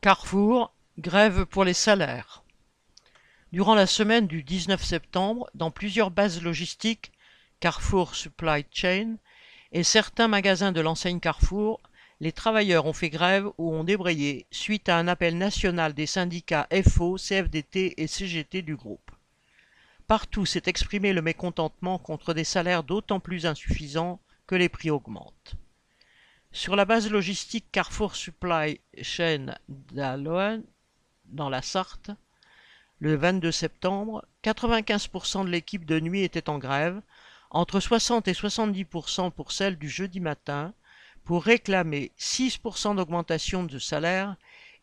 Carrefour, grève pour les salaires. Durant la semaine du 19 septembre, dans plusieurs bases logistiques, Carrefour Supply Chain et certains magasins de l'enseigne Carrefour, les travailleurs ont fait grève ou ont débrayé suite à un appel national des syndicats FO, CFDT et CGT du groupe. Partout s'est exprimé le mécontentement contre des salaires d'autant plus insuffisants que les prix augmentent. Sur la base logistique Carrefour Supply Chain d'Aloen, dans la Sarthe, le 22 septembre, 95% de l'équipe de nuit était en grève, entre 60 et 70% pour celle du jeudi matin, pour réclamer 6% d'augmentation de salaire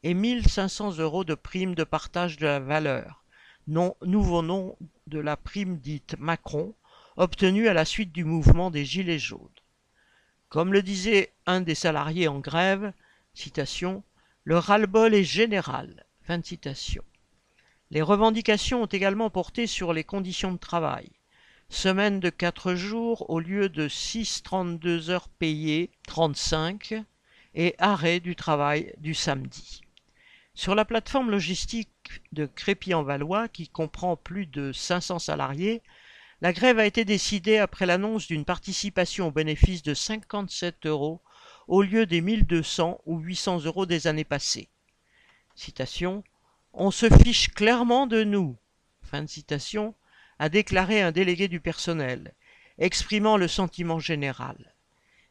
et 1500 euros de prime de partage de la valeur, nouveau nom de la prime dite Macron, obtenue à la suite du mouvement des Gilets jaunes. Comme le disait un des salariés en grève, le ras-le-bol est général. Les revendications ont également porté sur les conditions de travail. Semaine de 4 jours au lieu de 6,32 heures payées, 35, et arrêt du travail du samedi. Sur la plateforme logistique de Crépy-en-Valois, qui comprend plus de 500 salariés, la grève a été décidée après l'annonce d'une participation au bénéfice de 57 euros au lieu des 1200 ou 800 euros des années passées. On se fiche clairement de nous. Fin de a déclaré un délégué du personnel, exprimant le sentiment général.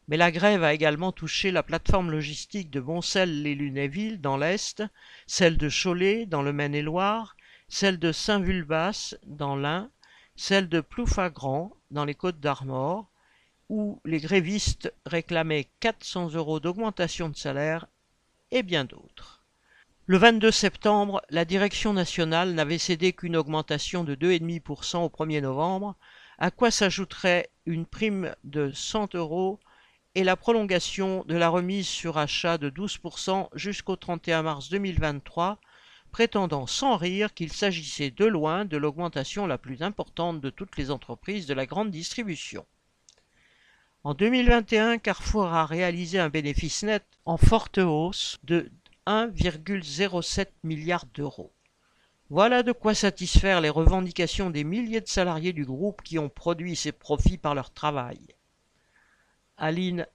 Mais la grève a également touché la plateforme logistique de Boncel-les-Lunéville dans l'Est, celle de Cholet dans le Maine-et-Loire, celle de Saint-Vulbas dans l'Ain, celle de Ploufragan dans les Côtes d'Armor, où les grévistes réclamaient 400 euros d'augmentation de salaire et bien d'autres. Le 22 septembre, la direction nationale n'avait cédé qu'une augmentation de 2,5% au 1er novembre, à quoi s'ajouterait une prime de 100 euros et la prolongation de la remise sur achat de 12% jusqu'au 31 mars 2023 prétendant sans rire qu'il s'agissait de loin de l'augmentation la plus importante de toutes les entreprises de la grande distribution. En 2021, Carrefour a réalisé un bénéfice net en forte hausse de 1,07 milliard d'euros. Voilà de quoi satisfaire les revendications des milliers de salariés du groupe qui ont produit ces profits par leur travail. Aline